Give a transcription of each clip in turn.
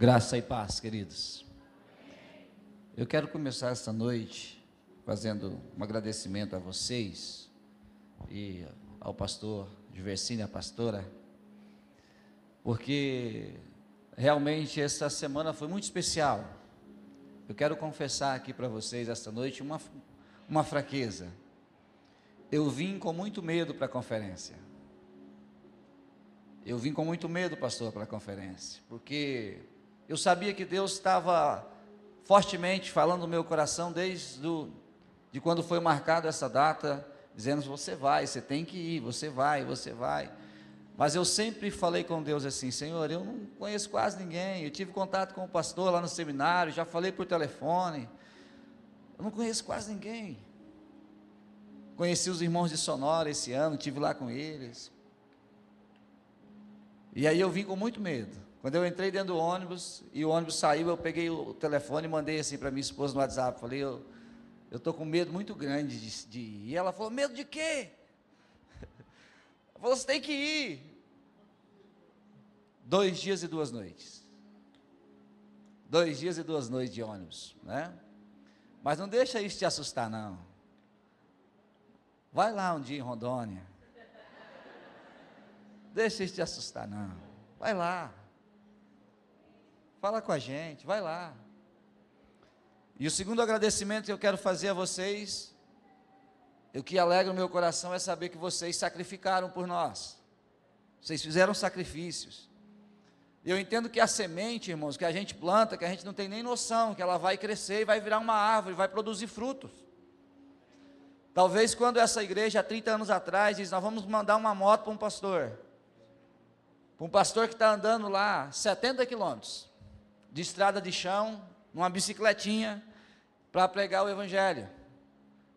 Graça e paz, queridos. Eu quero começar esta noite fazendo um agradecimento a vocês e ao pastor Diversine, a pastora, porque realmente essa semana foi muito especial. Eu quero confessar aqui para vocês esta noite uma, uma fraqueza. Eu vim com muito medo para a conferência. Eu vim com muito medo, pastor, para a conferência, porque eu sabia que Deus estava fortemente falando no meu coração desde do, de quando foi marcada essa data, dizendo: você vai, você tem que ir, você vai, você vai. Mas eu sempre falei com Deus assim: Senhor, eu não conheço quase ninguém. Eu tive contato com o pastor lá no seminário, já falei por telefone. Eu não conheço quase ninguém. Conheci os irmãos de Sonora esse ano, tive lá com eles. E aí eu vim com muito medo. Quando eu entrei dentro do ônibus e o ônibus saiu, eu peguei o telefone e mandei assim para minha esposa no WhatsApp. Falei, eu estou com medo muito grande de, de ir. E ela falou, medo de quê? Ela falou, você tem que ir. Dois dias e duas noites. Dois dias e duas noites de ônibus, né? Mas não deixa isso te assustar, não. Vai lá um dia em Rondônia. Deixa isso te assustar, não. Vai lá. Fala com a gente, vai lá. E o segundo agradecimento que eu quero fazer a vocês, o que alegra o meu coração é saber que vocês sacrificaram por nós. Vocês fizeram sacrifícios. Eu entendo que a semente, irmãos, que a gente planta, que a gente não tem nem noção, que ela vai crescer e vai virar uma árvore, vai produzir frutos. Talvez quando essa igreja, há 30 anos atrás, diz: Nós vamos mandar uma moto para um pastor. Para um pastor que está andando lá 70 quilômetros de estrada de chão, numa bicicletinha, para pregar o Evangelho.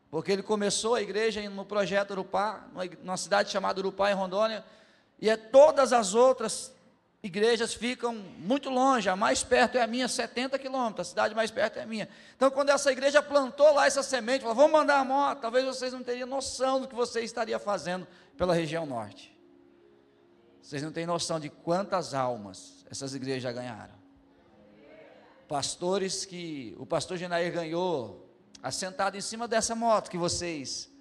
Porque ele começou a igreja no projeto Urupá, numa cidade chamada Urupá, em Rondônia, e é, todas as outras igrejas ficam muito longe, a mais perto é a minha, 70 quilômetros, a cidade mais perto é a minha. Então, quando essa igreja plantou lá essa semente, falou, vamos mandar a moto, talvez vocês não teriam noção do que você estaria fazendo pela região norte. Vocês não têm noção de quantas almas essas igrejas já ganharam pastores que o pastor Genair ganhou, assentado em cima dessa moto que vocês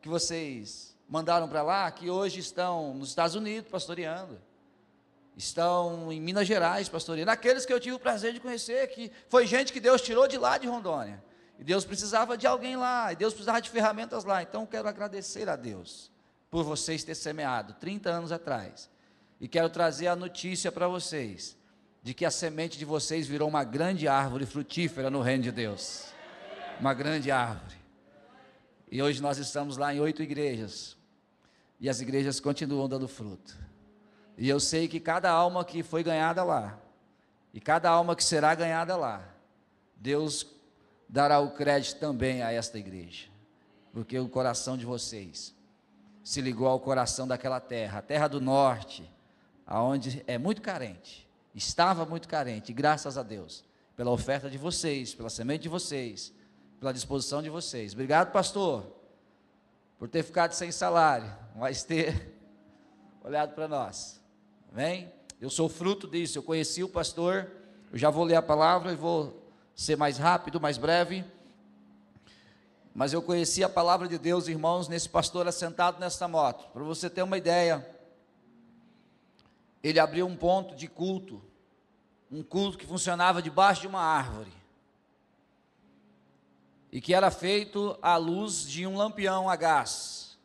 que vocês mandaram para lá, que hoje estão nos Estados Unidos pastoreando, estão em Minas Gerais pastoreando, aqueles que eu tive o prazer de conhecer, que foi gente que Deus tirou de lá de Rondônia, e Deus precisava de alguém lá, e Deus precisava de ferramentas lá, então quero agradecer a Deus por vocês ter semeado 30 anos atrás, e quero trazer a notícia para vocês, de que a semente de vocês virou uma grande árvore frutífera no reino de Deus. Uma grande árvore. E hoje nós estamos lá em oito igrejas. E as igrejas continuam dando fruto. E eu sei que cada alma que foi ganhada lá, e cada alma que será ganhada lá, Deus dará o crédito também a esta igreja. Porque o coração de vocês se ligou ao coração daquela terra, a terra do norte, aonde é muito carente Estava muito carente, graças a Deus, pela oferta de vocês, pela semente de vocês, pela disposição de vocês. Obrigado, pastor, por ter ficado sem salário, mas ter olhado para nós. Amém? Eu sou fruto disso. Eu conheci o pastor, eu já vou ler a palavra e vou ser mais rápido, mais breve. Mas eu conheci a palavra de Deus, irmãos, nesse pastor assentado nesta moto. Para você ter uma ideia, ele abriu um ponto de culto, um culto que funcionava debaixo de uma árvore, e que era feito à luz de um lampião a gás,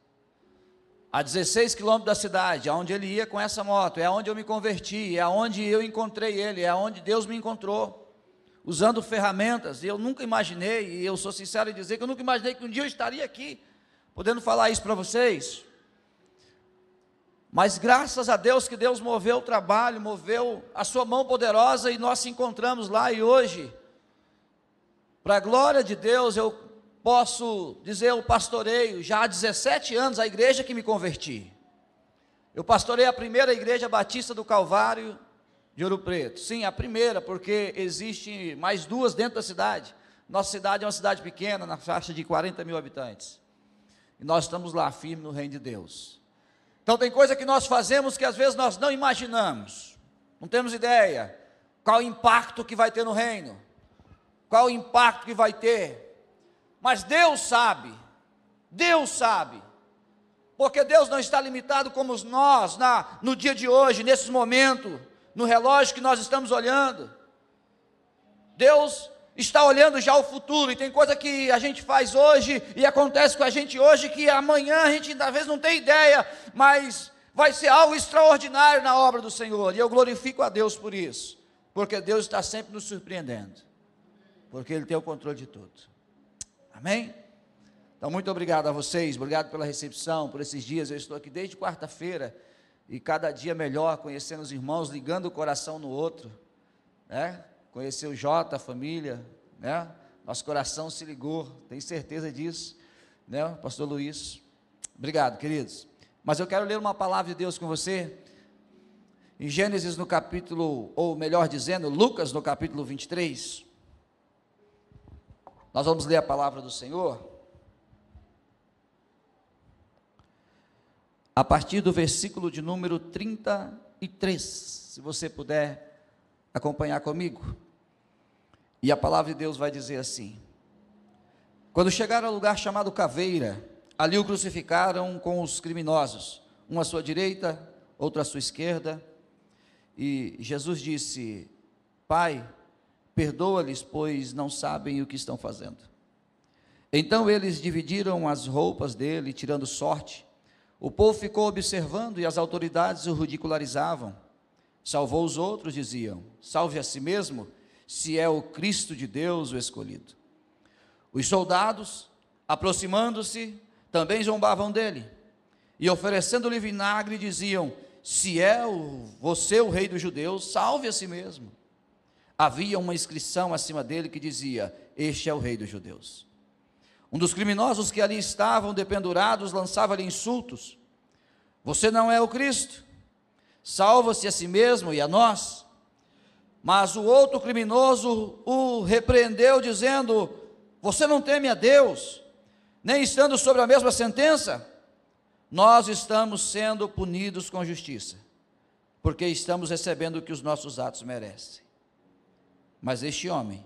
a 16 quilômetros da cidade, aonde ele ia com essa moto, é aonde eu me converti, é aonde eu encontrei ele, é aonde Deus me encontrou, usando ferramentas, e eu nunca imaginei, e eu sou sincero em dizer que eu nunca imaginei que um dia eu estaria aqui, podendo falar isso para vocês, mas graças a Deus que Deus moveu o trabalho, moveu a sua mão poderosa e nós se encontramos lá e hoje, para a glória de Deus, eu posso dizer, eu pastoreio já há 17 anos a igreja que me converti. Eu pastorei a primeira igreja batista do Calvário de Ouro Preto. Sim, a primeira, porque existe mais duas dentro da cidade. Nossa cidade é uma cidade pequena, na faixa de 40 mil habitantes. E nós estamos lá, firmes no reino de Deus. Então tem coisa que nós fazemos que às vezes nós não imaginamos, não temos ideia. qual o impacto que vai ter no reino, qual o impacto que vai ter. Mas Deus sabe, Deus sabe, porque Deus não está limitado como nós na, no dia de hoje, nesse momento, no relógio que nós estamos olhando. Deus está olhando já o futuro, e tem coisa que a gente faz hoje e acontece com a gente hoje que amanhã a gente talvez não tem ideia, mas vai ser algo extraordinário na obra do Senhor, e eu glorifico a Deus por isso, porque Deus está sempre nos surpreendendo, porque Ele tem o controle de tudo. Amém? Então, muito obrigado a vocês, obrigado pela recepção, por esses dias. Eu estou aqui desde quarta-feira e cada dia melhor, conhecendo os irmãos, ligando o coração no outro, né? Conhecer o Jota, a família, né? Nosso coração se ligou, tenho certeza disso, né? Pastor Luiz. Obrigado, queridos. Mas eu quero ler uma palavra de Deus com você. Em Gênesis no capítulo, ou melhor dizendo, Lucas no capítulo 23. Nós vamos ler a palavra do Senhor. A partir do versículo de número 33, se você puder acompanhar comigo. E a palavra de Deus vai dizer assim: Quando chegaram ao lugar chamado Caveira, Ali o crucificaram com os criminosos, um à sua direita, outro à sua esquerda. E Jesus disse: Pai, perdoa-lhes, pois não sabem o que estão fazendo. Então eles dividiram as roupas dele, tirando sorte. O povo ficou observando e as autoridades o ridicularizavam. Salvou os outros, diziam: Salve a si mesmo, se é o Cristo de Deus o escolhido. Os soldados, aproximando-se, também zombavam dele. E oferecendo-lhe vinagre, diziam: Se é o, você o rei dos judeus, salve a si mesmo. Havia uma inscrição acima dele que dizia: Este é o rei dos judeus. Um dos criminosos que ali estavam dependurados lançava-lhe insultos: Você não é o Cristo? Salva-se a si mesmo e a nós. Mas o outro criminoso o repreendeu, dizendo: Você não teme a Deus, nem estando sobre a mesma sentença, nós estamos sendo punidos com justiça, porque estamos recebendo o que os nossos atos merecem. Mas este homem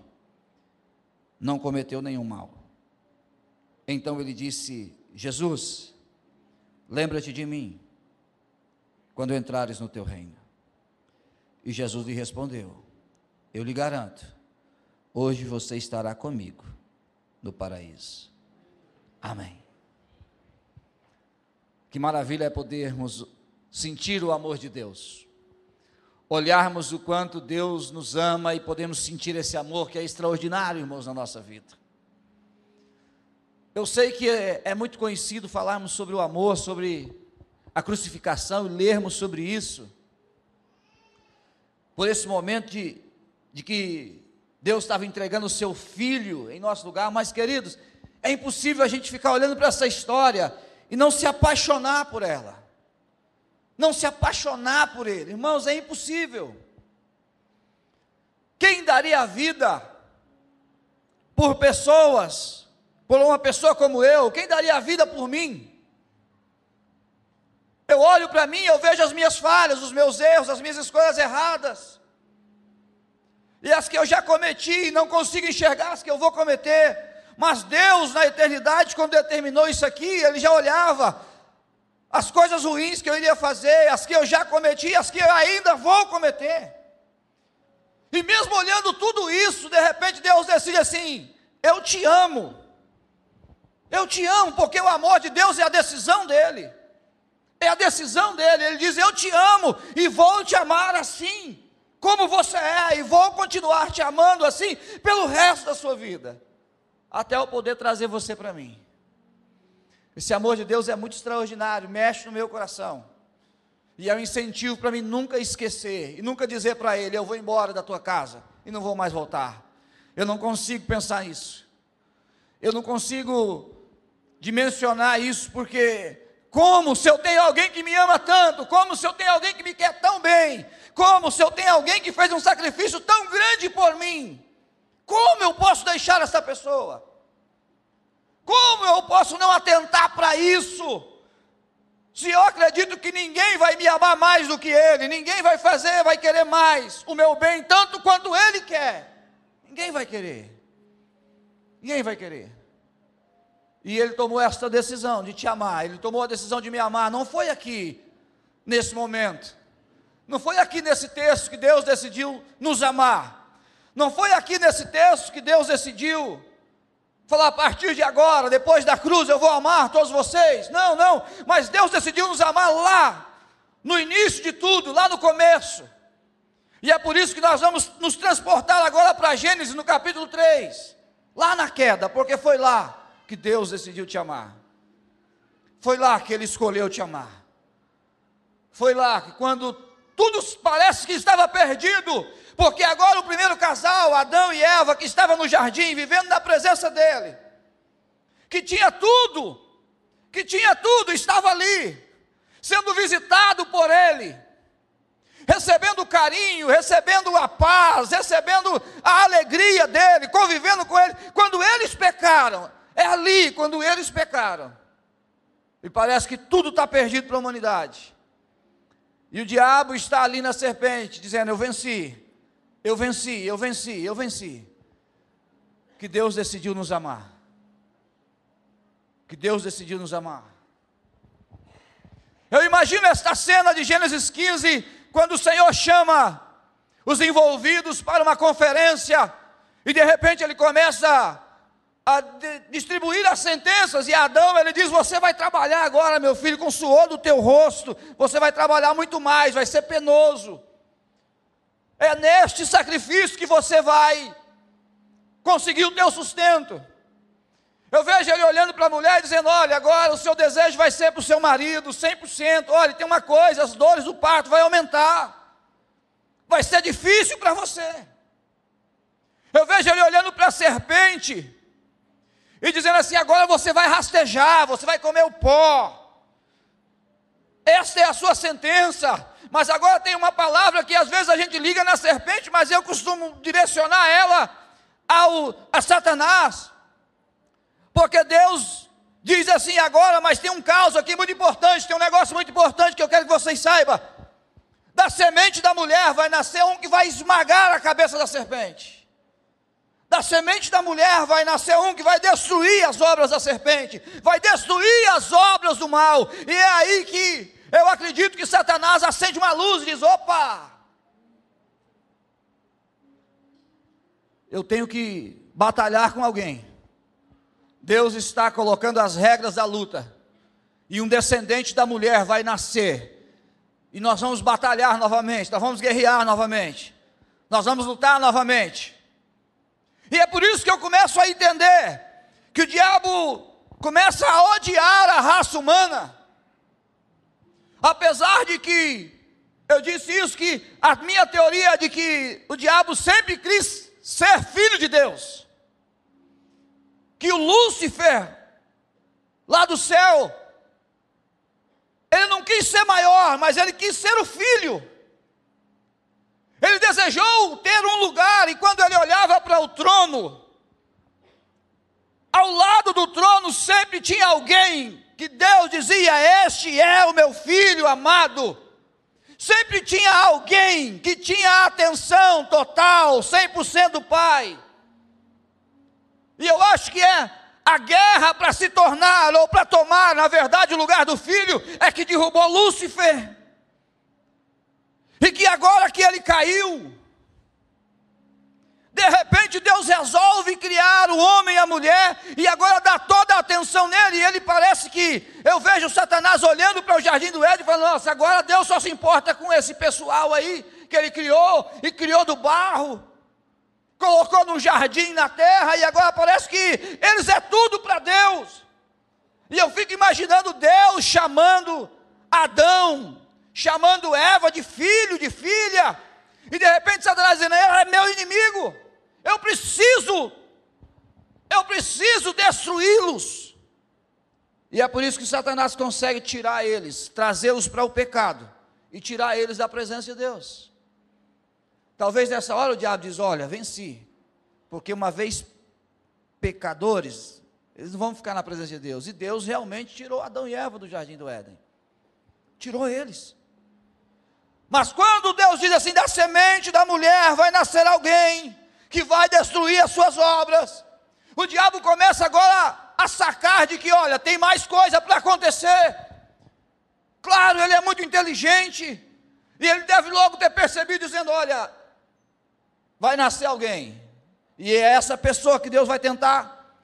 não cometeu nenhum mal. Então ele disse: Jesus, lembra-te de mim quando entrares no teu reino. E Jesus lhe respondeu: Eu lhe garanto, hoje você estará comigo no paraíso. Amém. Que maravilha é podermos sentir o amor de Deus, olharmos o quanto Deus nos ama e podemos sentir esse amor que é extraordinário, irmãos, na nossa vida. Eu sei que é, é muito conhecido falarmos sobre o amor, sobre a crucificação e lermos sobre isso, por esse momento de, de que Deus estava entregando o seu filho em nosso lugar, mas queridos, é impossível a gente ficar olhando para essa história e não se apaixonar por ela. Não se apaixonar por ele. Irmãos, é impossível. Quem daria a vida por pessoas, por uma pessoa como eu? Quem daria a vida por mim? Eu olho para mim, eu vejo as minhas falhas, os meus erros, as minhas escolhas erradas. E as que eu já cometi e não consigo enxergar as que eu vou cometer. Mas Deus, na eternidade, quando determinou isso aqui, Ele já olhava as coisas ruins que eu iria fazer, as que eu já cometi, as que eu ainda vou cometer. E mesmo olhando tudo isso, de repente Deus decide assim: Eu te amo. Eu te amo, porque o amor de Deus é a decisão dele. É a decisão dele. Ele diz: Eu te amo e vou te amar assim, como você é, e vou continuar te amando assim pelo resto da sua vida até eu poder trazer você para mim. Esse amor de Deus é muito extraordinário, mexe no meu coração. E é um incentivo para mim nunca esquecer e nunca dizer para ele: Eu vou embora da tua casa e não vou mais voltar. Eu não consigo pensar isso. Eu não consigo dimensionar isso, porque como se eu tenho alguém que me ama tanto, como se eu tenho alguém que me quer tão bem, como se eu tenho alguém que fez um sacrifício tão grande por mim, como eu posso deixar essa pessoa? Como eu posso não atentar para isso? Se eu acredito que ninguém vai me amar mais do que ele, ninguém vai fazer, vai querer mais o meu bem tanto quanto ele quer, ninguém vai querer. Ninguém vai querer. E ele tomou esta decisão de te amar, ele tomou a decisão de me amar, não foi aqui, nesse momento, não foi aqui nesse texto que Deus decidiu nos amar, não foi aqui nesse texto que Deus decidiu falar a partir de agora, depois da cruz, eu vou amar todos vocês. Não, não, mas Deus decidiu nos amar lá, no início de tudo, lá no começo. E é por isso que nós vamos nos transportar agora para Gênesis no capítulo 3, lá na queda, porque foi lá que Deus decidiu te amar. Foi lá que Ele escolheu te amar. Foi lá que quando tudo parece que estava perdido, porque agora o primeiro casal, Adão e Eva, que estava no jardim, vivendo na presença dele, que tinha tudo, que tinha tudo, estava ali, sendo visitado por ele, recebendo carinho, recebendo a paz, recebendo a alegria dele, convivendo com ele. Quando eles pecaram, é ali, quando eles pecaram, e parece que tudo está perdido para a humanidade. E o diabo está ali na serpente, dizendo: Eu venci, eu venci, eu venci, eu venci. Que Deus decidiu nos amar. Que Deus decidiu nos amar. Eu imagino esta cena de Gênesis 15, quando o Senhor chama os envolvidos para uma conferência, e de repente ele começa a distribuir as sentenças, e Adão ele diz: Você vai trabalhar agora, meu filho, com o suor do teu rosto, você vai trabalhar muito mais, vai ser penoso. É neste sacrifício que você vai conseguir o teu sustento. Eu vejo ele olhando para a mulher e dizendo: Olha, agora o seu desejo vai ser para o seu marido, 100%. Olha, tem uma coisa: as dores do parto vai aumentar, vai ser difícil para você. Eu vejo ele olhando para a serpente e dizendo assim: Agora você vai rastejar, você vai comer o pó. Esta é a sua sentença. Mas agora tem uma palavra que às vezes a gente liga na serpente, mas eu costumo direcionar ela ao, a Satanás. Porque Deus diz assim agora, mas tem um caso aqui muito importante, tem um negócio muito importante que eu quero que vocês saibam. Da semente da mulher vai nascer um que vai esmagar a cabeça da serpente. Da semente da mulher vai nascer um que vai destruir as obras da serpente, vai destruir as obras do mal. E é aí que eu acredito que Satanás acende uma luz e diz: opa! Eu tenho que batalhar com alguém. Deus está colocando as regras da luta. E um descendente da mulher vai nascer. E nós vamos batalhar novamente, nós vamos guerrear novamente. Nós vamos lutar novamente. E é por isso que eu começo a entender que o diabo começa a odiar a raça humana. Apesar de que eu disse isso, que a minha teoria é de que o diabo sempre quis ser filho de Deus. Que o Lúcifer, lá do céu, ele não quis ser maior, mas ele quis ser o filho. Ele desejou ter um lugar, e quando ele olhava para o trono, ao lado do trono sempre tinha alguém que Deus dizia: Este é o meu filho amado. Sempre tinha alguém que tinha atenção total, 100% do pai. E eu acho que é a guerra para se tornar, ou para tomar, na verdade, o lugar do filho, é que derrubou Lúcifer. E que agora que ele caiu, de repente Deus resolve criar o homem e a mulher e agora dá toda a atenção nele. E ele parece que eu vejo Satanás olhando para o jardim do Éden e falando: Nossa, agora Deus só se importa com esse pessoal aí que ele criou e criou do barro, colocou no jardim na terra e agora parece que eles é tudo para Deus. E eu fico imaginando Deus chamando Adão, chamando Eva de filho, de filha. E de repente Satanás dizendo: Ele é meu inimigo. Eu preciso, eu preciso destruí-los. E é por isso que Satanás consegue tirar eles, trazê-los para o pecado e tirar eles da presença de Deus. Talvez nessa hora o diabo diz: Olha, venci, porque uma vez pecadores, eles não vão ficar na presença de Deus. E Deus realmente tirou Adão e Eva do jardim do Éden. tirou eles. Mas quando Deus diz assim: da semente da mulher vai nascer alguém que vai destruir as suas obras, o diabo começa agora a sacar de que, olha, tem mais coisa para acontecer. Claro, ele é muito inteligente, e ele deve logo ter percebido, dizendo: olha, vai nascer alguém, e é essa pessoa que Deus vai tentar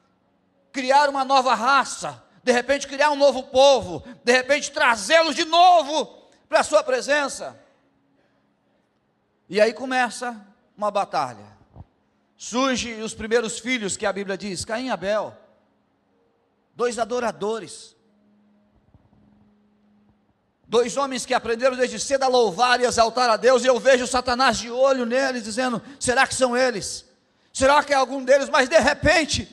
criar uma nova raça, de repente criar um novo povo, de repente trazê-los de novo para a sua presença. E aí começa uma batalha. Surgem os primeiros filhos que a Bíblia diz, Caim e Abel, dois adoradores, dois homens que aprenderam desde cedo a louvar e exaltar a Deus, e eu vejo Satanás de olho neles, dizendo: será que são eles? Será que é algum deles? Mas de repente,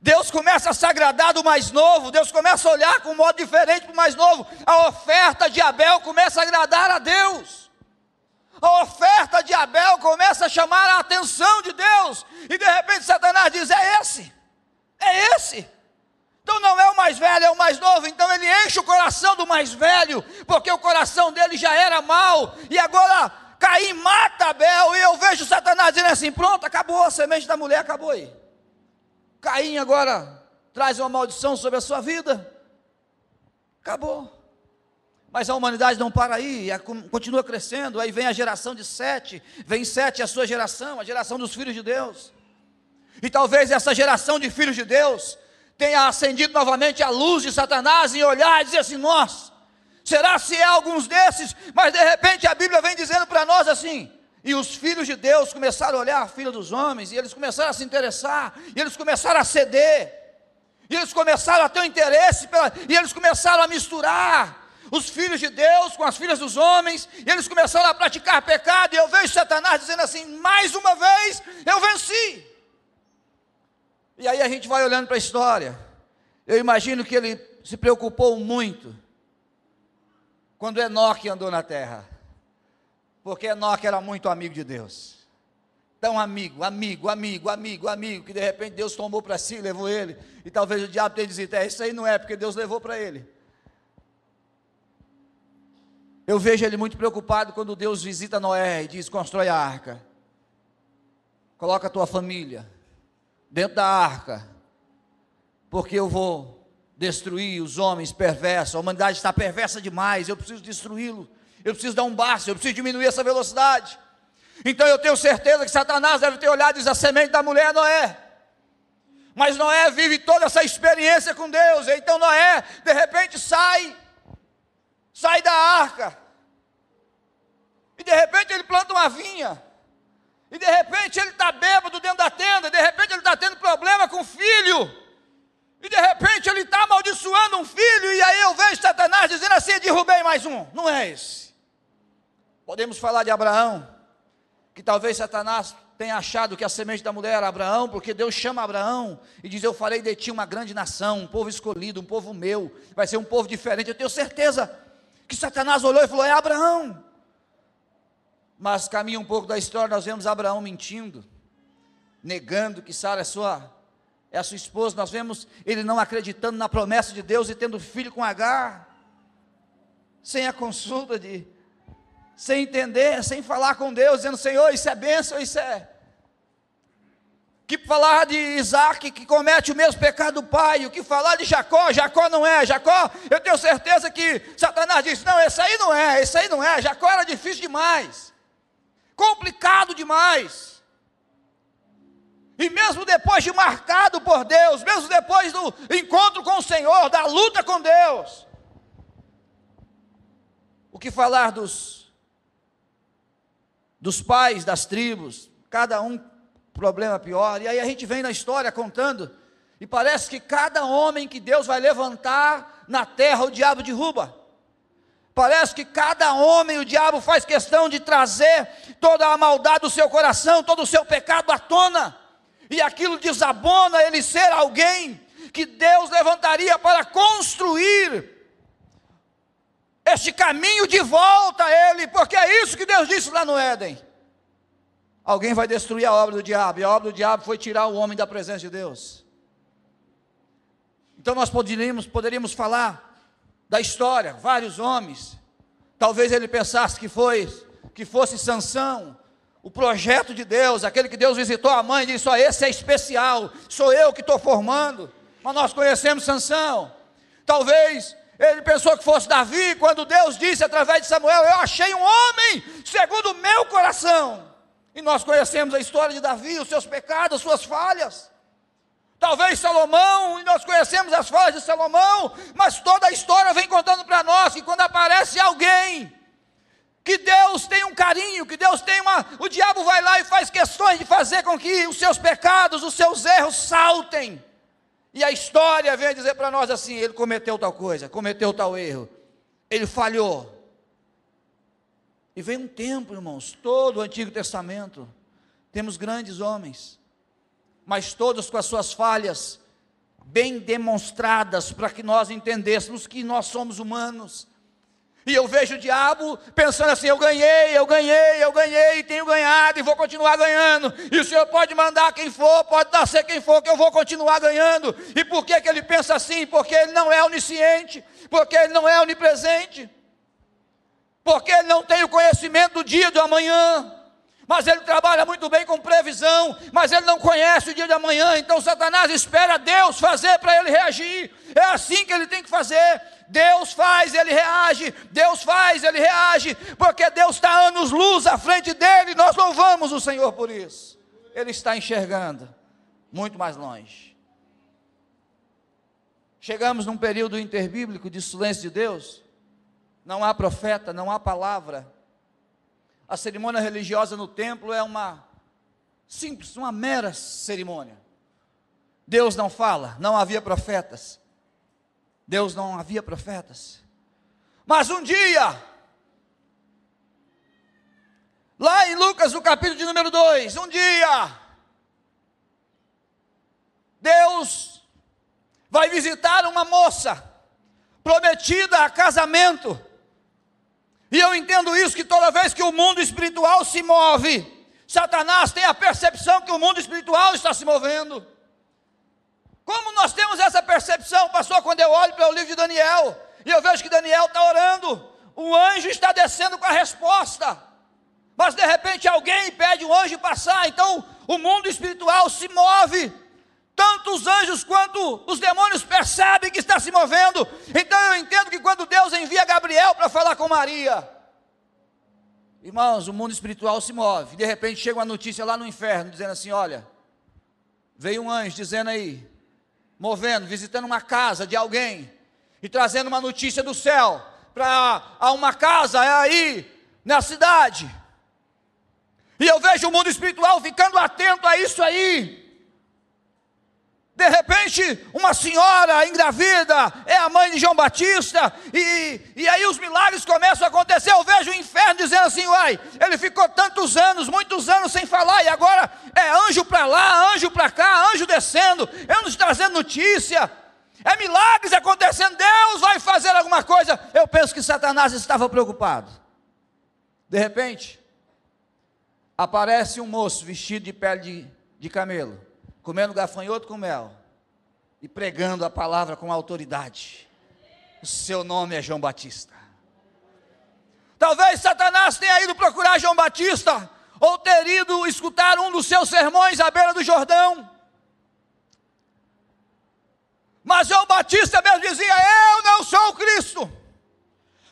Deus começa a se agradar do mais novo, Deus começa a olhar com um modo diferente para o mais novo. A oferta de Abel começa a agradar a Deus. A oferta de Abel começa a chamar a atenção de Deus. E de repente Satanás diz: É esse, é esse. Então não é o mais velho, é o mais novo. Então ele enche o coração do mais velho, porque o coração dele já era mau. E agora Caim mata Abel. E eu vejo Satanás dizendo assim: Pronto, acabou, a semente da mulher acabou aí. Caim agora traz uma maldição sobre a sua vida. Acabou. Mas a humanidade não para aí, continua crescendo. Aí vem a geração de sete, vem sete a sua geração, a geração dos filhos de Deus. E talvez essa geração de filhos de Deus tenha acendido novamente a luz de Satanás em olhar e dizer assim: nós, será se é alguns desses? Mas de repente a Bíblia vem dizendo para nós assim: e os filhos de Deus começaram a olhar a filha dos homens, e eles começaram a se interessar, e eles começaram a ceder, e eles começaram a ter um interesse, pela, e eles começaram a misturar os filhos de Deus com as filhas dos homens, e eles começaram a praticar pecado, e eu vejo Satanás dizendo assim: mais uma vez eu venci. E aí a gente vai olhando para a história, eu imagino que ele se preocupou muito quando Enoque andou na terra. Porque Enoque era muito amigo de Deus. Tão amigo, amigo, amigo, amigo, amigo, que de repente Deus tomou para si, levou ele. E talvez o diabo tenha dito: é, isso aí não é, porque Deus levou para ele. Eu vejo ele muito preocupado quando Deus visita Noé e diz: constrói a arca. Coloca a tua família dentro da arca. Porque eu vou destruir os homens perversos. A humanidade está perversa demais. Eu preciso destruí-lo eu preciso dar um basta, eu preciso diminuir essa velocidade. Então eu tenho certeza que Satanás deve ter olhado e diz a semente da mulher é Noé. Mas Noé vive toda essa experiência com Deus. Então Noé, de repente, sai, sai da arca. E de repente ele planta uma vinha. E de repente ele está bêbado dentro da tenda. De repente ele está tendo problema com o filho. E de repente ele está amaldiçoando um filho. E aí eu vejo Satanás dizendo assim: derrubei mais um. Não é esse. Podemos falar de Abraão, que talvez Satanás tenha achado que a semente da mulher era Abraão, porque Deus chama Abraão e diz: Eu farei de ti uma grande nação, um povo escolhido, um povo meu, vai ser um povo diferente. Eu tenho certeza que Satanás olhou e falou: É Abraão. Mas caminha um pouco da história, nós vemos Abraão mentindo, negando que Sara é sua, é a sua esposa. Nós vemos ele não acreditando na promessa de Deus e tendo filho com Agar, sem a consulta de sem entender, sem falar com Deus, dizendo: Senhor, isso é bênção, isso é. Que falar de Isaac que comete o mesmo pecado do pai, o que falar de Jacó, Jacó não é, Jacó, eu tenho certeza que Satanás disse: não, esse aí não é, esse aí não é, Jacó era difícil demais, complicado demais. E mesmo depois de marcado por Deus, mesmo depois do encontro com o Senhor, da luta com Deus, o que falar dos dos pais das tribos, cada um problema pior. E aí a gente vem na história contando, e parece que cada homem que Deus vai levantar na terra, o diabo derruba. Parece que cada homem o diabo faz questão de trazer toda a maldade do seu coração, todo o seu pecado à tona. E aquilo desabona ele ser alguém que Deus levantaria para construir este caminho de volta a Ele, porque é isso que Deus disse lá no Éden. Alguém vai destruir a obra do diabo, e a obra do diabo foi tirar o homem da presença de Deus. Então nós poderíamos, poderíamos falar da história, vários homens. Talvez ele pensasse que foi que fosse Sansão, o projeto de Deus, aquele que Deus visitou a mãe e disse: "Ó, esse é especial, sou eu que estou formando". Mas nós conhecemos Sansão. Talvez ele pensou que fosse Davi, quando Deus disse através de Samuel: Eu achei um homem segundo o meu coração. E nós conhecemos a história de Davi, os seus pecados, as suas falhas. Talvez Salomão, e nós conhecemos as falhas de Salomão, mas toda a história vem contando para nós que quando aparece alguém, que Deus tem um carinho, que Deus tem uma. O diabo vai lá e faz questões de fazer com que os seus pecados, os seus erros saltem. E a história vem dizer para nós assim: ele cometeu tal coisa, cometeu tal erro, ele falhou. E vem um tempo, irmãos, todo o Antigo Testamento, temos grandes homens, mas todos com as suas falhas bem demonstradas para que nós entendêssemos que nós somos humanos e eu vejo o diabo pensando assim: eu ganhei, eu ganhei, eu ganhei, tenho ganhado e vou continuar ganhando. E o Senhor pode mandar quem for, pode dar ser quem for, que eu vou continuar ganhando. E por que, que ele pensa assim? Porque ele não é onisciente, porque ele não é onipresente, porque ele não tem o conhecimento do dia do amanhã. Mas ele trabalha muito bem com previsão, mas ele não conhece o dia de amanhã, então Satanás espera Deus fazer para ele reagir. É assim que ele tem que fazer. Deus faz, ele reage. Deus faz, ele reage. Porque Deus está anos luz à frente dele. Nós louvamos o Senhor por isso. Ele está enxergando muito mais longe. Chegamos num período interbíblico de silêncio de Deus. Não há profeta, não há palavra. A cerimônia religiosa no templo é uma simples, uma mera cerimônia. Deus não fala, não havia profetas. Deus não havia profetas. Mas um dia, lá em Lucas, no capítulo de número 2, um dia, Deus vai visitar uma moça prometida a casamento. E eu entendo isso que toda vez que o mundo espiritual se move, Satanás tem a percepção que o mundo espiritual está se movendo. Como nós temos essa percepção, pastor, quando eu olho para o livro de Daniel e eu vejo que Daniel está orando, o anjo está descendo com a resposta, mas de repente alguém pede o anjo passar, então o mundo espiritual se move. Tanto os anjos quanto os demônios percebem que está se movendo. Então eu entendo que quando Deus envia Gabriel para falar com Maria, irmãos, o mundo espiritual se move. De repente chega uma notícia lá no inferno dizendo assim: olha, veio um anjo dizendo aí, movendo, visitando uma casa de alguém e trazendo uma notícia do céu para uma casa aí na cidade. E eu vejo o mundo espiritual ficando atento a isso aí. De repente, uma senhora engravida é a mãe de João Batista, e, e aí os milagres começam a acontecer. Eu vejo o inferno dizendo assim: uai, ele ficou tantos anos, muitos anos sem falar, e agora é anjo para lá, anjo para cá, anjo descendo, nos trazendo notícia. É milagres acontecendo, Deus vai fazer alguma coisa. Eu penso que Satanás estava preocupado. De repente, aparece um moço vestido de pele de, de camelo comendo gafanhoto com mel e pregando a palavra com autoridade. O seu nome é João Batista. Talvez Satanás tenha ido procurar João Batista, ou ter ido escutar um dos seus sermões à beira do Jordão. Mas João Batista mesmo dizia: Eu não sou o Cristo,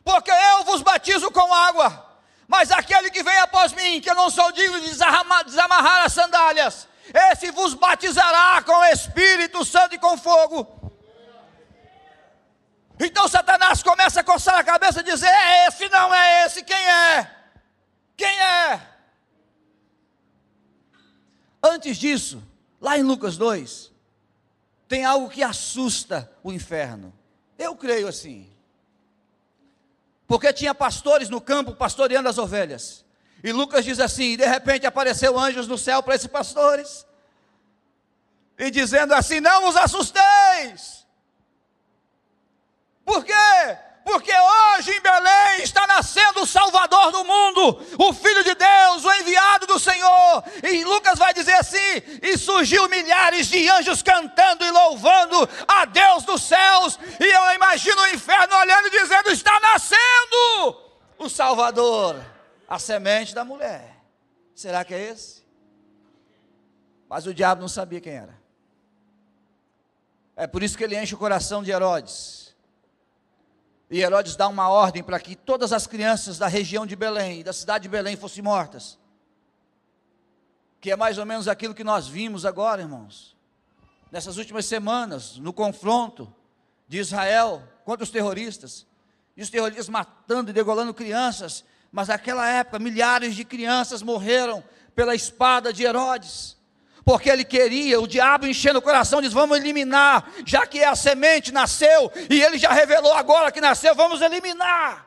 porque eu vos batizo com água, mas aquele que vem após mim, que eu não sou digno de desamarrar as sandálias, esse vos batizará com o Espírito Santo e com fogo. Então Satanás começa a coçar a cabeça e dizer: é esse, não é esse, quem é? Quem é? Antes disso, lá em Lucas 2, tem algo que assusta o inferno. Eu creio assim. Porque tinha pastores no campo pastoreando as ovelhas. E Lucas diz assim: de repente apareceu anjos no céu para esses pastores, e dizendo assim: Não vos assusteis. Por quê? Porque hoje em Belém está nascendo o Salvador do mundo, o Filho de Deus, o enviado do Senhor. E Lucas vai dizer assim: e surgiu milhares de anjos cantando e louvando a Deus dos céus. E eu imagino o inferno olhando e dizendo: está nascendo o Salvador, a semente da mulher. Será que é esse? Mas o diabo não sabia quem era. É por isso que ele enche o coração de Herodes e Herodes dá uma ordem para que todas as crianças da região de Belém, da cidade de Belém, fossem mortas. Que é mais ou menos aquilo que nós vimos agora, irmãos. Nessas últimas semanas, no confronto de Israel contra os terroristas. E os terroristas matando e degolando crianças. Mas naquela época, milhares de crianças morreram pela espada de Herodes porque ele queria, o diabo enchendo o coração, diz: vamos eliminar, já que a semente nasceu, e ele já revelou agora que nasceu, vamos eliminar.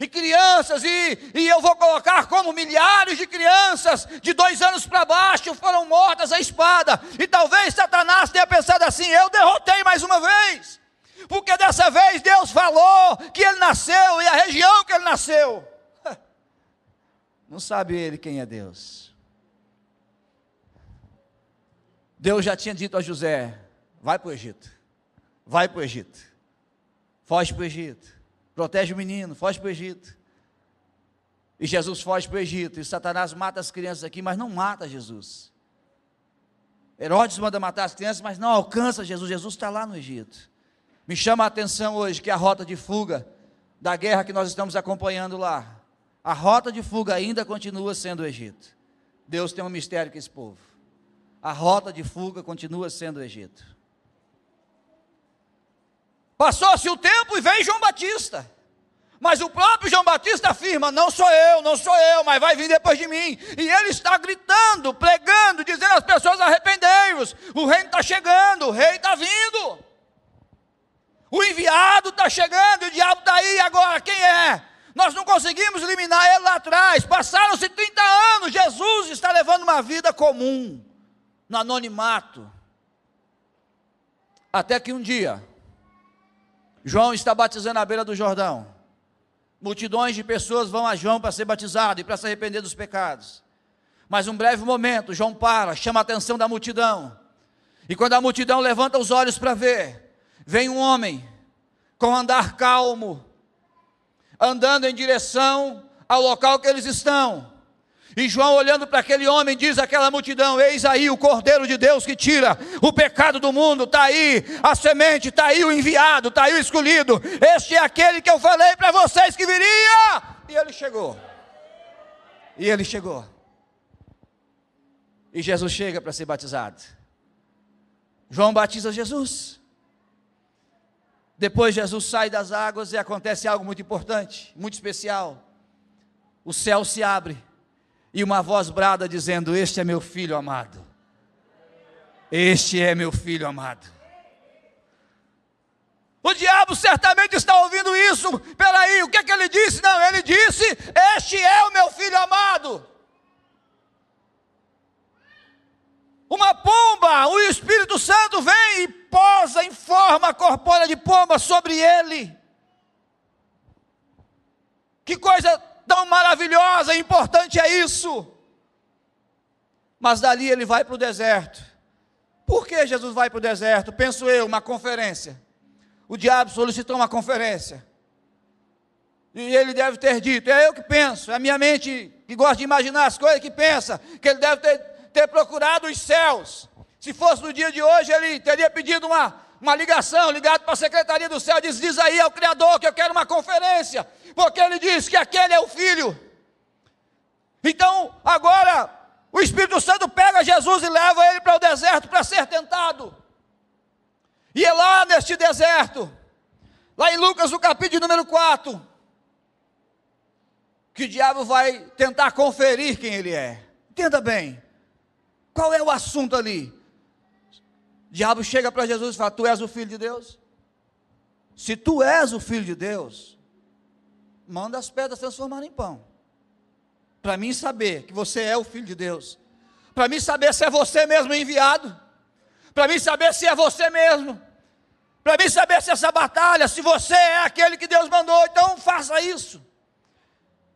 E crianças, e, e eu vou colocar como milhares de crianças de dois anos para baixo foram mortas à espada. E talvez Satanás tenha pensado assim: eu derrotei mais uma vez, porque dessa vez Deus falou que ele nasceu e a região que ele nasceu. Não sabe ele quem é Deus. Deus já tinha dito a José: vai para o Egito, vai para o Egito, foge para o Egito, protege o menino, foge para o Egito. E Jesus foge para o Egito, e Satanás mata as crianças aqui, mas não mata Jesus. Herodes manda matar as crianças, mas não alcança Jesus, Jesus está lá no Egito. Me chama a atenção hoje que a rota de fuga da guerra que nós estamos acompanhando lá, a rota de fuga ainda continua sendo o Egito. Deus tem um mistério com esse povo a rota de fuga continua sendo o Egito. Passou-se o tempo e veio João Batista. Mas o próprio João Batista afirma: Não sou eu, não sou eu, mas vai vir depois de mim. E ele está gritando, pregando, dizendo às pessoas: Arrependei-vos, o reino está chegando, o rei está vindo. O enviado está chegando, o diabo está aí agora. Quem é? Nós não conseguimos eliminar ele lá atrás. Passaram-se 30 anos. Jesus está levando uma vida comum no anonimato. Até que um dia, João está batizando à beira do Jordão. Multidões de pessoas vão a João para ser batizado e para se arrepender dos pecados. Mas um breve momento, João para, chama a atenção da multidão. E quando a multidão levanta os olhos para ver, vem um homem com andar calmo, andando em direção ao local que eles estão. E João, olhando para aquele homem, diz àquela multidão: Eis aí o Cordeiro de Deus que tira o pecado do mundo, está aí a semente, está aí o enviado, está aí o escolhido. Este é aquele que eu falei para vocês que viria. E ele chegou. E ele chegou. E Jesus chega para ser batizado. João batiza Jesus. Depois Jesus sai das águas e acontece algo muito importante, muito especial. O céu se abre e uma voz brada dizendo: Este é meu filho amado. Este é meu filho amado. O diabo certamente está ouvindo isso. Peraí, o que é que ele disse? Não, ele disse: Este é o meu filho amado. Uma pomba, o Espírito Santo vem e posa em forma corpórea de pomba sobre ele. Que coisa tão maravilhosa e importante é isso. Mas dali ele vai para o deserto. Por que Jesus vai para o deserto? Penso eu, uma conferência. O diabo solicitou uma conferência. E ele deve ter dito, é eu que penso, é a minha mente que gosta de imaginar as coisas que pensa, que ele deve ter, ter procurado os céus. Se fosse no dia de hoje, ele teria pedido uma, uma ligação, ligado para a Secretaria do Céu, diz, diz aí ao Criador que eu quero uma conferência porque ele diz que aquele é o filho. Então, agora, o Espírito Santo pega Jesus e leva ele para o deserto para ser tentado. E é lá neste deserto, lá em Lucas, no capítulo número 4, que o diabo vai tentar conferir quem ele é. Entenda bem, qual é o assunto ali? O diabo chega para Jesus e fala: Tu és o filho de Deus? Se tu és o filho de Deus, manda as pedras transformarem em pão. Para mim saber que você é o filho de Deus. Para mim saber se é você mesmo enviado. Para mim saber se é você mesmo. Para mim saber se essa batalha, se você é aquele que Deus mandou, então faça isso.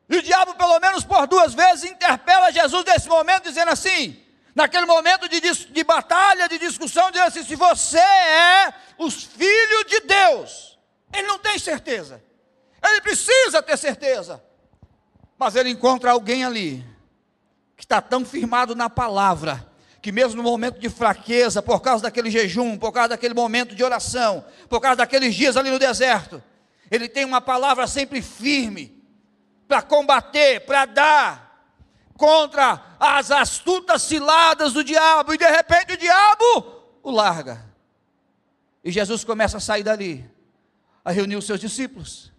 E o diabo, pelo menos por duas vezes, interpela Jesus nesse momento, dizendo assim: naquele momento de, de batalha, de discussão, dizendo assim: se você é os filhos de Deus, ele não tem certeza, ele precisa ter certeza, mas ele encontra alguém ali, que está tão firmado na palavra, que mesmo no momento de fraqueza, por causa daquele jejum, por causa daquele momento de oração, por causa daqueles dias ali no deserto, ele tem uma palavra sempre firme para combater, para dar contra as astutas ciladas do diabo, e de repente o diabo o larga. E Jesus começa a sair dali, a reunir os seus discípulos,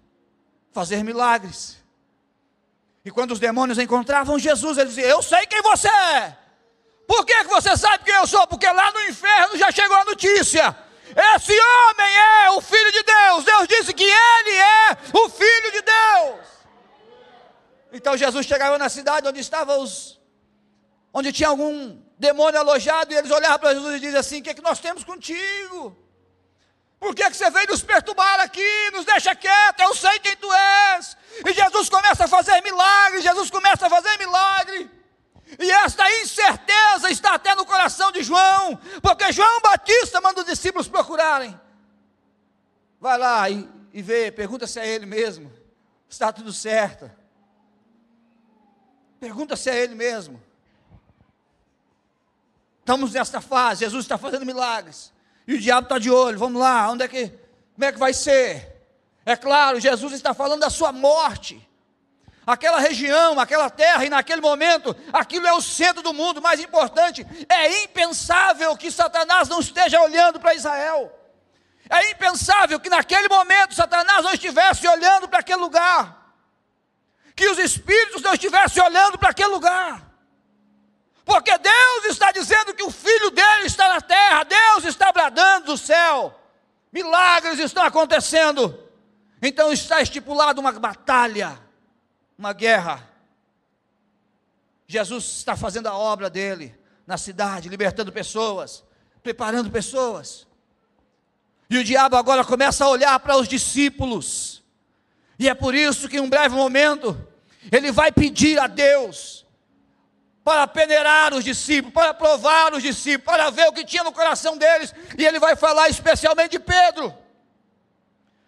fazer milagres. E quando os demônios encontravam Jesus, eles diziam: Eu sei quem você é. Por que, que você sabe quem eu sou? Porque lá no inferno já chegou a notícia. Esse homem é o Filho de Deus. Deus disse que ele é o Filho de Deus. Então Jesus chegava na cidade onde estavam os. onde tinha algum demônio alojado, e eles olhavam para Jesus e diziam assim: O que, é que nós temos contigo? Por que, que você veio nos perturbar aqui? Nos deixa quieto, eu sei quem tu és. E Jesus começa a fazer milagre, Jesus começa a fazer milagre. E esta incerteza está até no coração de João, porque João Batista manda os discípulos procurarem. Vai lá e, e vê, pergunta se é ele mesmo, está tudo certo. Pergunta se é ele mesmo. Estamos nesta fase, Jesus está fazendo milagres. E o diabo está de olho, vamos lá, onde é que, como é que vai ser? É claro, Jesus está falando da sua morte aquela região, aquela terra, e naquele momento, aquilo é o centro do mundo. Mais importante, é impensável que Satanás não esteja olhando para Israel. É impensável que naquele momento Satanás não estivesse olhando para aquele lugar. Que os espíritos não estivessem olhando para aquele lugar. Porque Deus está dizendo que o filho dele está na terra, Deus está bradando do céu. Milagres estão acontecendo. Então está estipulado uma batalha uma guerra. Jesus está fazendo a obra dele na cidade, libertando pessoas, preparando pessoas. E o diabo agora começa a olhar para os discípulos. E é por isso que em um breve momento ele vai pedir a Deus para peneirar os discípulos, para provar os discípulos, para ver o que tinha no coração deles, e ele vai falar especialmente de Pedro.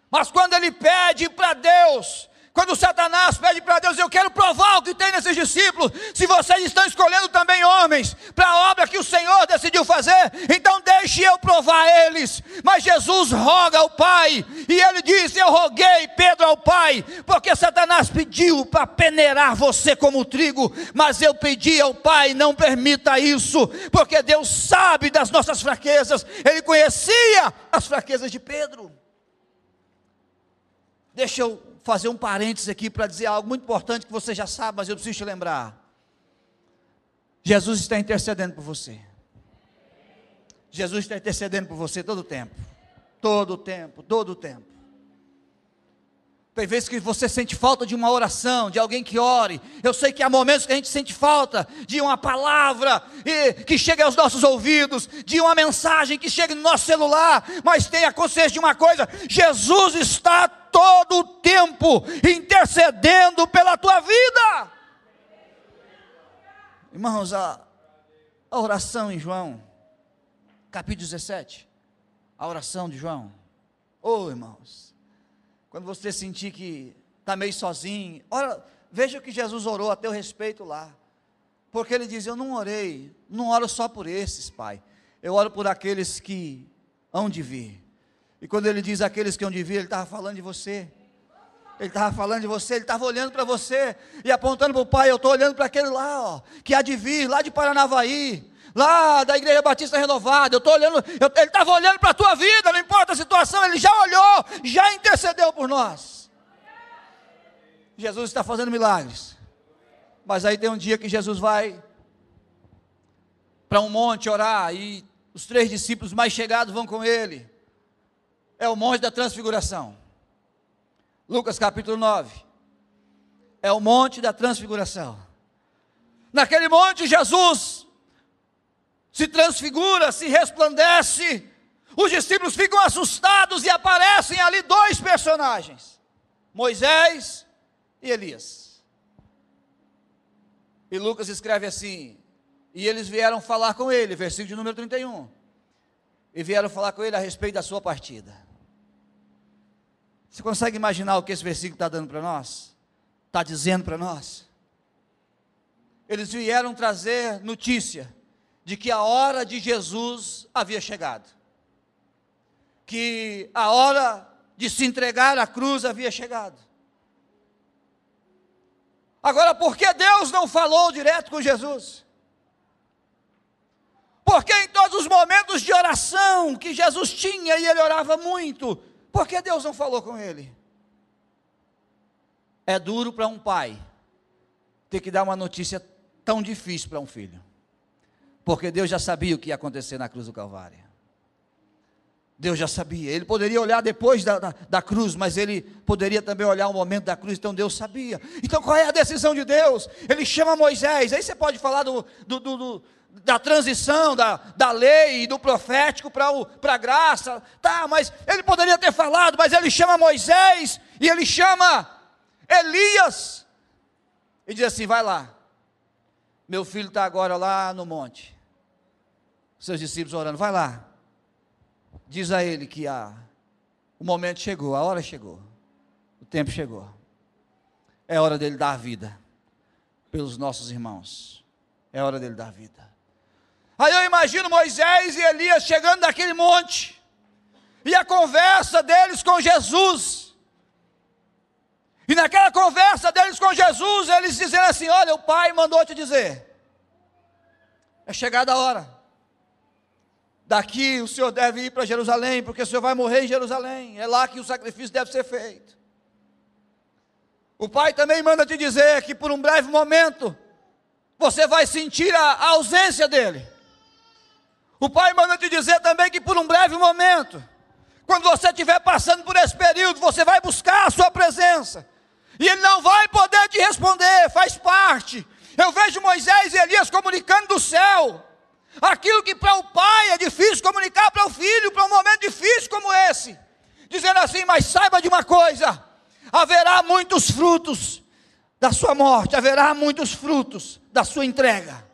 Mas quando ele pede para Deus quando Satanás pede para Deus, eu quero provar o que tem nesses discípulos. Se vocês estão escolhendo também homens para a obra que o Senhor decidiu fazer, então deixe eu provar eles. Mas Jesus roga ao Pai, e ele diz: Eu roguei Pedro ao Pai, porque Satanás pediu para peneirar você como trigo, mas eu pedi ao Pai: Não permita isso, porque Deus sabe das nossas fraquezas, Ele conhecia as fraquezas de Pedro. Deixa eu fazer um parênteses aqui para dizer algo muito importante que você já sabe, mas eu preciso te lembrar. Jesus está intercedendo por você. Jesus está intercedendo por você todo o tempo. Todo o tempo, todo o tempo. Tem vezes que você sente falta de uma oração, de alguém que ore. Eu sei que há momentos que a gente sente falta de uma palavra que chegue aos nossos ouvidos, de uma mensagem que chegue no nosso celular. Mas tenha consciência de uma coisa: Jesus está todo o tempo intercedendo pela tua vida. Irmãos, a, a oração em João, capítulo 17, a oração de João. Oh, irmãos quando você sentir que está meio sozinho, ora, veja o que Jesus orou a teu respeito lá. Porque ele diz: Eu não orei, não oro só por esses, Pai. Eu oro por aqueles que hão de vir. E quando ele diz aqueles que hão de vir, ele estava falando de você. Ele estava falando de você, ele estava olhando para você e apontando para o Pai. Eu estou olhando para aquele lá, ó, que há de vir, lá de Paranavaí, lá da Igreja Batista Renovada. Eu estou olhando, eu, ele estava olhando para a tua vida, não importa a situação, ele já olhou, já intercedeu por nós. Jesus está fazendo milagres. Mas aí tem um dia que Jesus vai para um monte orar e os três discípulos mais chegados vão com ele. É o monte da transfiguração. Lucas capítulo 9. É o monte da transfiguração. Naquele monte, Jesus se transfigura, se resplandece. os discípulos ficam assustados e aparecem ali dois personagens: Moisés e Elias. E Lucas escreve assim: E eles vieram falar com ele, versículo de número 31. E vieram falar com ele a respeito da sua partida. Você consegue imaginar o que esse versículo está dando para nós? Está dizendo para nós? Eles vieram trazer notícia de que a hora de Jesus havia chegado, que a hora de se entregar à cruz havia chegado. Agora, por que Deus não falou direto com Jesus? Porque em todos os momentos de oração que Jesus tinha e ele orava muito, por que Deus não falou com ele? É duro para um pai ter que dar uma notícia tão difícil para um filho. Porque Deus já sabia o que ia acontecer na cruz do Calvário. Deus já sabia. Ele poderia olhar depois da, da, da, cruz, mas ele poderia também olhar o momento da cruz, então Deus sabia. Então qual é a decisão de Deus? Ele chama Moisés. Aí você pode falar do, do, do, do da transição da, da lei e do profético para a graça. Tá, mas ele poderia ter falado, mas ele chama Moisés e ele chama Elias. E diz assim: vai lá. Meu filho está agora lá no monte. Seus discípulos orando, vai lá. Diz a ele que a, o momento chegou, a hora chegou, o tempo chegou. É hora dele dar vida pelos nossos irmãos. É hora dele dar vida. Aí eu imagino Moisés e Elias chegando daquele monte, e a conversa deles com Jesus. E naquela conversa deles com Jesus, eles dizendo assim: Olha, o Pai mandou te dizer, é chegada a hora. Daqui o senhor deve ir para Jerusalém, porque o senhor vai morrer em Jerusalém. É lá que o sacrifício deve ser feito. O Pai também manda te dizer que por um breve momento você vai sentir a, a ausência dele. O Pai manda te dizer também que por um breve momento, quando você estiver passando por esse período, você vai buscar a sua presença. E ele não vai poder te responder, faz parte. Eu vejo Moisés e Elias comunicando do céu. Aquilo que para o pai é difícil comunicar para o filho, para um momento difícil como esse. Dizendo assim: Mas saiba de uma coisa: haverá muitos frutos da sua morte, haverá muitos frutos da sua entrega.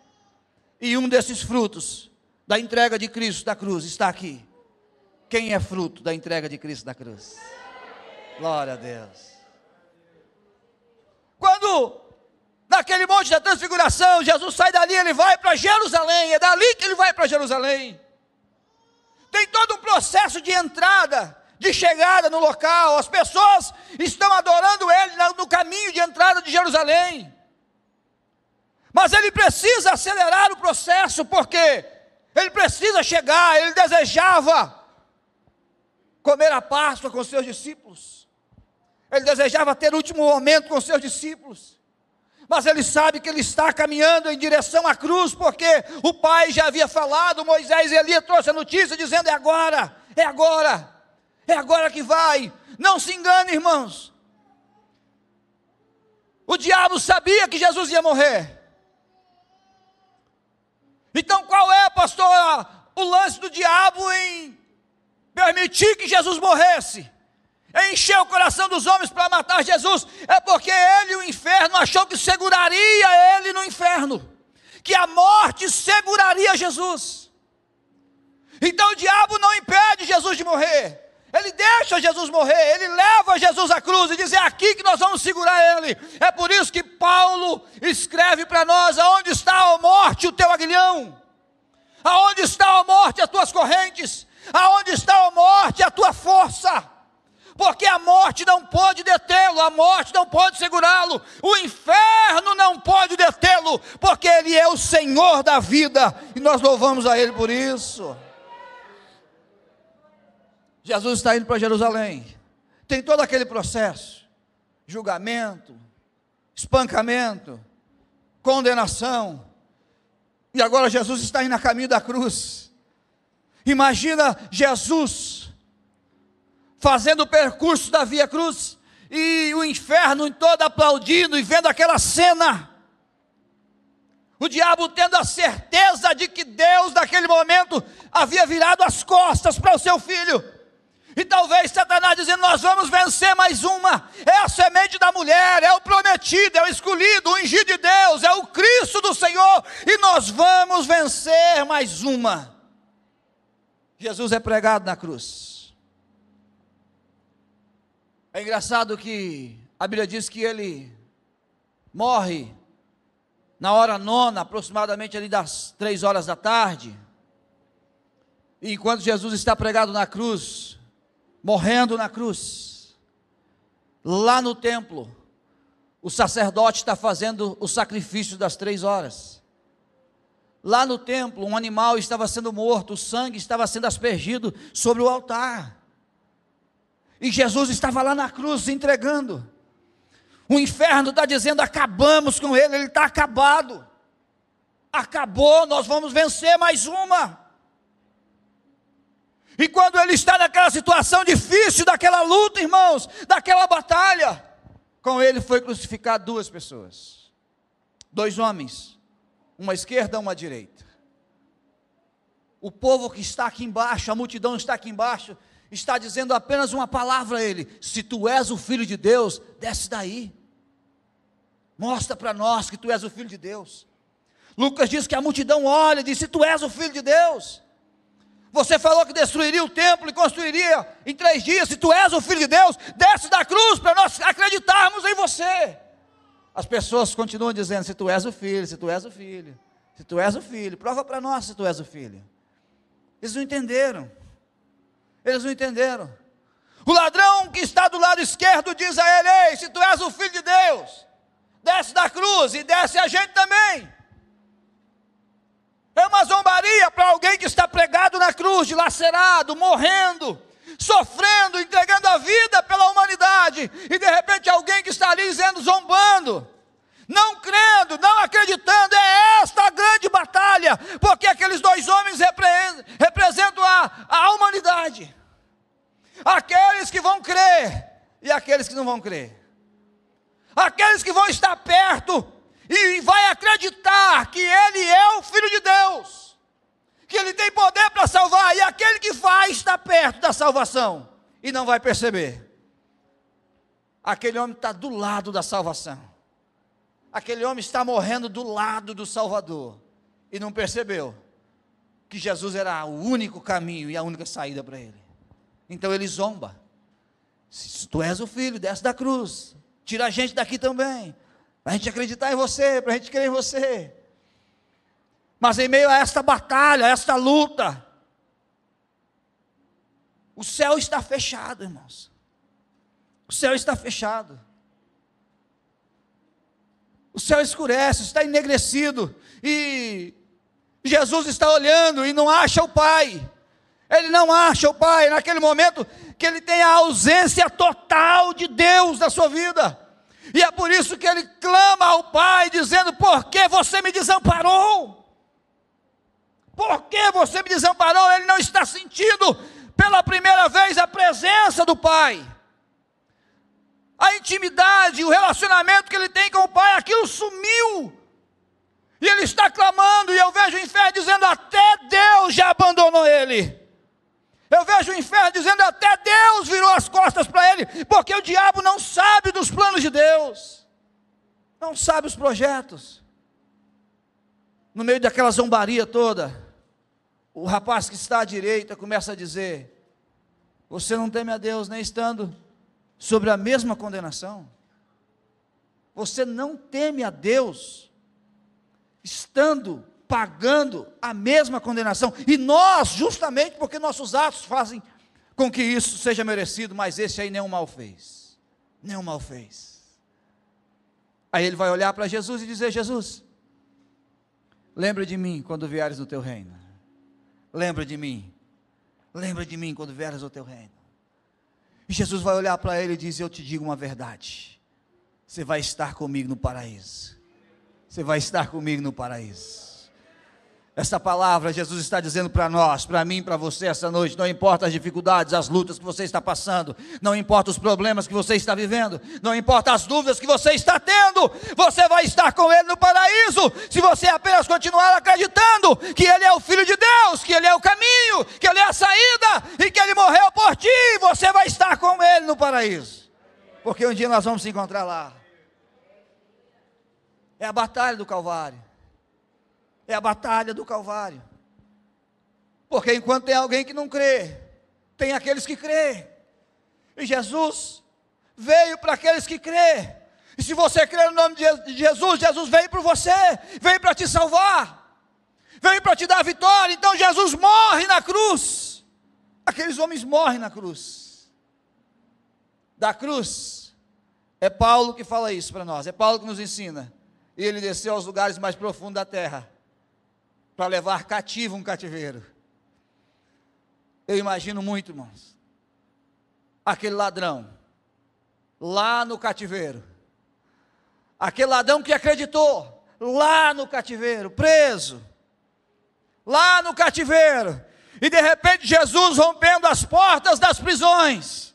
E um desses frutos da entrega de Cristo da cruz está aqui. Quem é fruto da entrega de Cristo da cruz? Glória a Deus. Naquele monte da transfiguração, Jesus sai dali, ele vai para Jerusalém, é dali que ele vai para Jerusalém. Tem todo um processo de entrada, de chegada no local, as pessoas estão adorando ele no caminho de entrada de Jerusalém. Mas ele precisa acelerar o processo, porque ele precisa chegar, ele desejava comer a Páscoa com seus discípulos. Ele desejava ter o último momento com seus discípulos. Mas ele sabe que ele está caminhando em direção à cruz, porque o pai já havia falado, Moisés e Elias trouxe a notícia dizendo: é agora, é agora, é agora que vai. Não se engane, irmãos. O diabo sabia que Jesus ia morrer. Então qual é, pastor, o lance do diabo em permitir que Jesus morresse? Encher o coração dos homens para matar Jesus, é porque ele o inferno achou que seguraria ele no inferno, que a morte seguraria Jesus. Então o diabo não impede Jesus de morrer. Ele deixa Jesus morrer, ele leva Jesus à cruz e diz: é aqui que nós vamos segurar ele. É por isso que Paulo escreve para nós: aonde está a morte, o teu aguilhão? Aonde está a morte, as tuas correntes? Aonde está a morte, a tua força? Porque a morte não pode detê-lo, a morte não pode segurá-lo, o inferno não pode detê-lo, porque Ele é o Senhor da vida, e nós louvamos a Ele por isso. Jesus está indo para Jerusalém, tem todo aquele processo: julgamento, espancamento, condenação, e agora Jesus está indo a caminho da cruz. Imagina Jesus fazendo o percurso da Via Cruz, e o inferno todo aplaudindo e vendo aquela cena. O diabo tendo a certeza de que Deus, naquele momento, havia virado as costas para o seu filho. E talvez Satanás dizendo: Nós vamos vencer mais uma. É a semente da mulher, é o prometido, é o escolhido, o ungido de Deus, é o Cristo do Senhor. E nós vamos vencer mais uma. Jesus é pregado na cruz. É engraçado que a Bíblia diz que ele morre na hora nona, aproximadamente ali das três horas da tarde. E enquanto Jesus está pregado na cruz, morrendo na cruz, lá no templo, o sacerdote está fazendo o sacrifício das três horas. Lá no templo, um animal estava sendo morto, o sangue estava sendo aspergido sobre o altar. E Jesus estava lá na cruz entregando. O inferno está dizendo: acabamos com ele, ele está acabado. Acabou, nós vamos vencer mais uma. E quando ele está naquela situação difícil, daquela luta, irmãos, daquela batalha, com ele foi crucificado duas pessoas, dois homens, uma esquerda, uma direita. O povo que está aqui embaixo, a multidão está aqui embaixo, está dizendo apenas uma palavra a ele: se tu és o filho de Deus, desce daí. Mostra para nós que tu és o filho de Deus. Lucas diz que a multidão olha e diz: se tu és o filho de Deus, você falou que destruiria o templo e construiria em três dias. Se tu és o filho de Deus, desce da cruz para nós acreditarmos em você. As pessoas continuam dizendo: se tu és o filho, se tu és o filho, se tu és o filho, prova para nós se tu és o filho. Eles não entenderam. Eles não entenderam. O ladrão que está do lado esquerdo diz a ele: Ei, se tu és o filho de Deus, desce da cruz e desce a gente também. É uma zombaria para alguém que está pregado na cruz, dilacerado, morrendo, sofrendo, entregando a vida pela humanidade, e de repente alguém que está ali dizendo, zombando, não crendo, não acreditando, é esta a grande batalha, porque aqueles dois homens representam a, a humanidade, aqueles que vão crer e aqueles que não vão crer, aqueles que vão estar perto e vai acreditar que Ele é o Filho de Deus, que Ele tem poder para salvar, e aquele que vai estar perto da salvação e não vai perceber. Aquele homem está do lado da salvação, aquele homem está morrendo do lado do Salvador e não percebeu que Jesus era o único caminho e a única saída para ele. Então ele zomba. Se tu és o filho, desce da cruz, tira a gente daqui também para a gente acreditar em você, para a gente crer em você. Mas em meio a esta batalha, a esta luta, o céu está fechado, irmãos. O céu está fechado. O céu escurece, está enegrecido. E Jesus está olhando e não acha o Pai. Ele não acha o Pai naquele momento que ele tem a ausência total de Deus na sua vida. E é por isso que ele clama ao Pai, dizendo: Por que você me desamparou? Por que você me desamparou? Ele não está sentindo pela primeira vez a presença do Pai. A intimidade, o relacionamento que ele tem com o Pai, aquilo sumiu. E ele está clamando, e eu vejo o inferno dizendo: Até Deus já abandonou ele. Eu vejo o inferno dizendo até Deus virou as costas para ele, porque o diabo não sabe dos planos de Deus, não sabe os projetos. No meio daquela zombaria toda, o rapaz que está à direita começa a dizer: Você não teme a Deus nem estando sobre a mesma condenação? Você não teme a Deus estando pagando a mesma condenação. E nós, justamente porque nossos atos fazem com que isso seja merecido, mas esse aí nenhum mal fez. Nenhum mal fez. Aí ele vai olhar para Jesus e dizer: Jesus, lembra de mim quando vieres no teu reino. Lembra de mim. Lembra de mim quando vieres no teu reino. E Jesus vai olhar para ele e diz: Eu te digo uma verdade. Você vai estar comigo no paraíso. Você vai estar comigo no paraíso. Essa palavra Jesus está dizendo para nós, para mim, para você essa noite. Não importa as dificuldades, as lutas que você está passando, não importa os problemas que você está vivendo, não importa as dúvidas que você está tendo, você vai estar com Ele no paraíso se você apenas continuar acreditando que Ele é o Filho de Deus, que Ele é o caminho, que Ele é a saída e que Ele morreu por ti. Você vai estar com Ele no paraíso, porque um dia nós vamos se encontrar lá. É a batalha do Calvário. É a batalha do Calvário. Porque enquanto tem alguém que não crê, tem aqueles que crê. E Jesus veio para aqueles que crê. E se você crê no nome de Jesus, Jesus veio para você, veio para te salvar, veio para te dar vitória. Então Jesus morre na cruz. Aqueles homens morrem na cruz. Da cruz. É Paulo que fala isso para nós, é Paulo que nos ensina. E ele desceu aos lugares mais profundos da terra para levar cativo um cativeiro. Eu imagino muito, irmãos. Aquele ladrão lá no cativeiro. Aquele ladrão que acreditou lá no cativeiro, preso. Lá no cativeiro. E de repente Jesus rompendo as portas das prisões.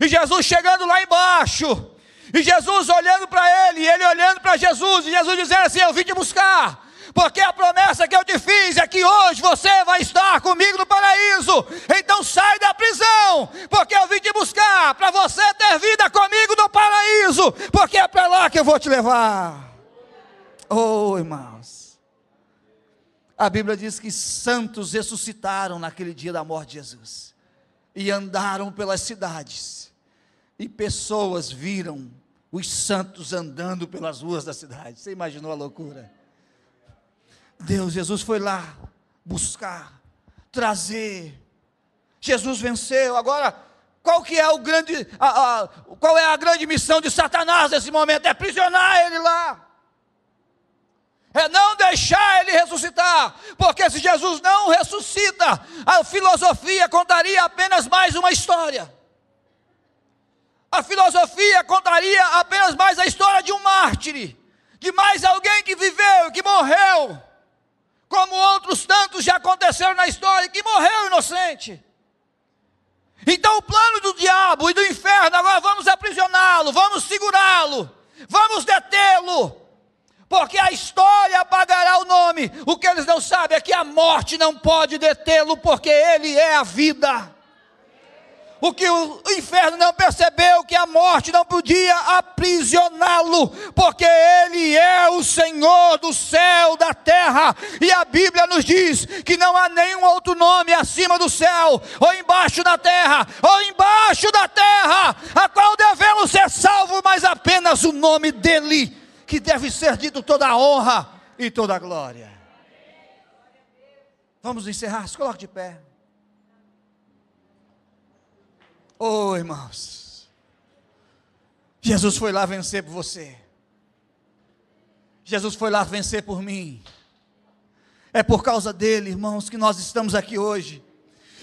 E Jesus chegando lá embaixo. E Jesus olhando para ele, e ele olhando para Jesus, e Jesus dizendo assim: Eu vim te buscar, porque a promessa que eu te fiz é que hoje você vai estar comigo no paraíso. Então sai da prisão, porque eu vim te buscar para você ter vida comigo no paraíso, porque é para lá que eu vou te levar. Oh, irmãos. A Bíblia diz que santos ressuscitaram naquele dia da morte de Jesus e andaram pelas cidades, e pessoas viram os santos andando pelas ruas da cidade. Você imaginou a loucura? Deus, Jesus foi lá buscar, trazer. Jesus venceu. Agora, qual que é o grande, a, a, qual é a grande missão de Satanás nesse momento? É aprisionar ele lá. É não deixar ele ressuscitar, porque se Jesus não ressuscita, a filosofia contaria apenas mais uma história. A filosofia contaria apenas mais a história de um mártir, de mais alguém que viveu, que morreu, como outros tantos já aconteceram na história, que morreu inocente. Então o plano do diabo e do inferno, agora vamos aprisioná-lo, vamos segurá-lo, vamos detê-lo, porque a história apagará o nome. O que eles não sabem é que a morte não pode detê-lo, porque ele é a vida. O que o inferno não percebeu, que a morte não podia aprisioná-lo, porque Ele é o Senhor do céu, da terra, e a Bíblia nos diz que não há nenhum outro nome acima do céu, ou embaixo da terra, ou embaixo da terra, a qual devemos ser salvos, mas apenas o nome dEle, que deve ser dito toda a honra e toda a glória. Vamos encerrar, se coloque de pé. Oh, irmãos. Jesus foi lá vencer por você. Jesus foi lá vencer por mim. É por causa dele, irmãos, que nós estamos aqui hoje.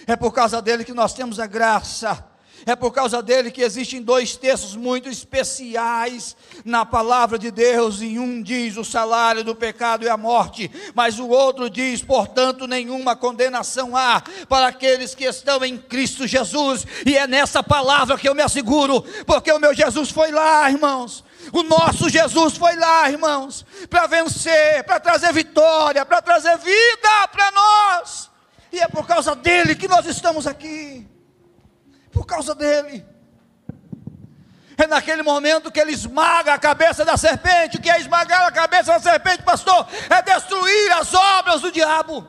É por causa dele que nós temos a graça é por causa dele que existem dois textos muito especiais na palavra de Deus, e um diz o salário do pecado é a morte, mas o outro diz, portanto, nenhuma condenação há para aqueles que estão em Cristo Jesus, e é nessa palavra que eu me asseguro, porque o meu Jesus foi lá, irmãos. O nosso Jesus foi lá, irmãos, para vencer, para trazer vitória, para trazer vida para nós. E é por causa dele que nós estamos aqui por causa dele. É naquele momento que ele esmaga a cabeça da serpente. O que é esmagar a cabeça da serpente, pastor? É destruir as obras do diabo.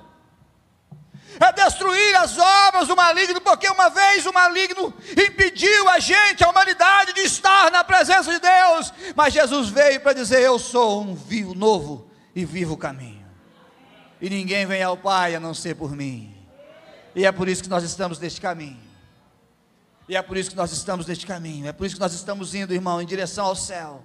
É destruir as obras do maligno, porque uma vez o maligno impediu a gente, a humanidade, de estar na presença de Deus. Mas Jesus veio para dizer: Eu sou um vivo, novo e vivo caminho. E ninguém vem ao Pai a não ser por mim. E é por isso que nós estamos neste caminho. E é por isso que nós estamos neste caminho, é por isso que nós estamos indo, irmão, em direção ao céu.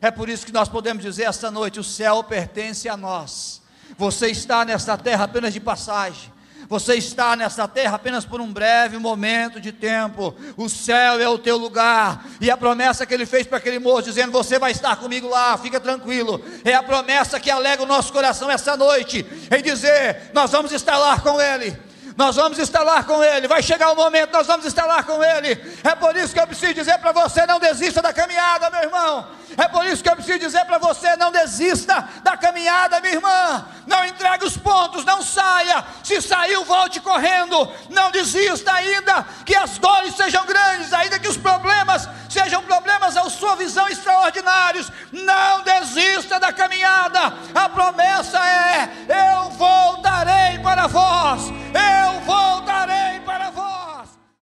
É por isso que nós podemos dizer esta noite: o céu pertence a nós. Você está nesta terra apenas de passagem. Você está nesta terra apenas por um breve momento de tempo. O céu é o teu lugar. E a promessa que ele fez para aquele moço, dizendo: Você vai estar comigo lá, fica tranquilo. É a promessa que alega o nosso coração essa noite, em dizer: Nós vamos estar lá com ele nós vamos estar lá com Ele. Vai chegar o momento, nós vamos estar lá com Ele. É por isso que eu preciso dizer para você: não desista da caminhada, meu irmão. É por isso que eu preciso dizer para você: não desista da caminhada, minha irmã. Não entregue os pontos, não saia. Se saiu, volte correndo. Não desista ainda que as dores sejam grandes, ainda que os problemas sejam problemas à sua visão extraordinários. Não desista da caminhada. A promessa é: eu voltarei para vós. Eu voltarei para vós.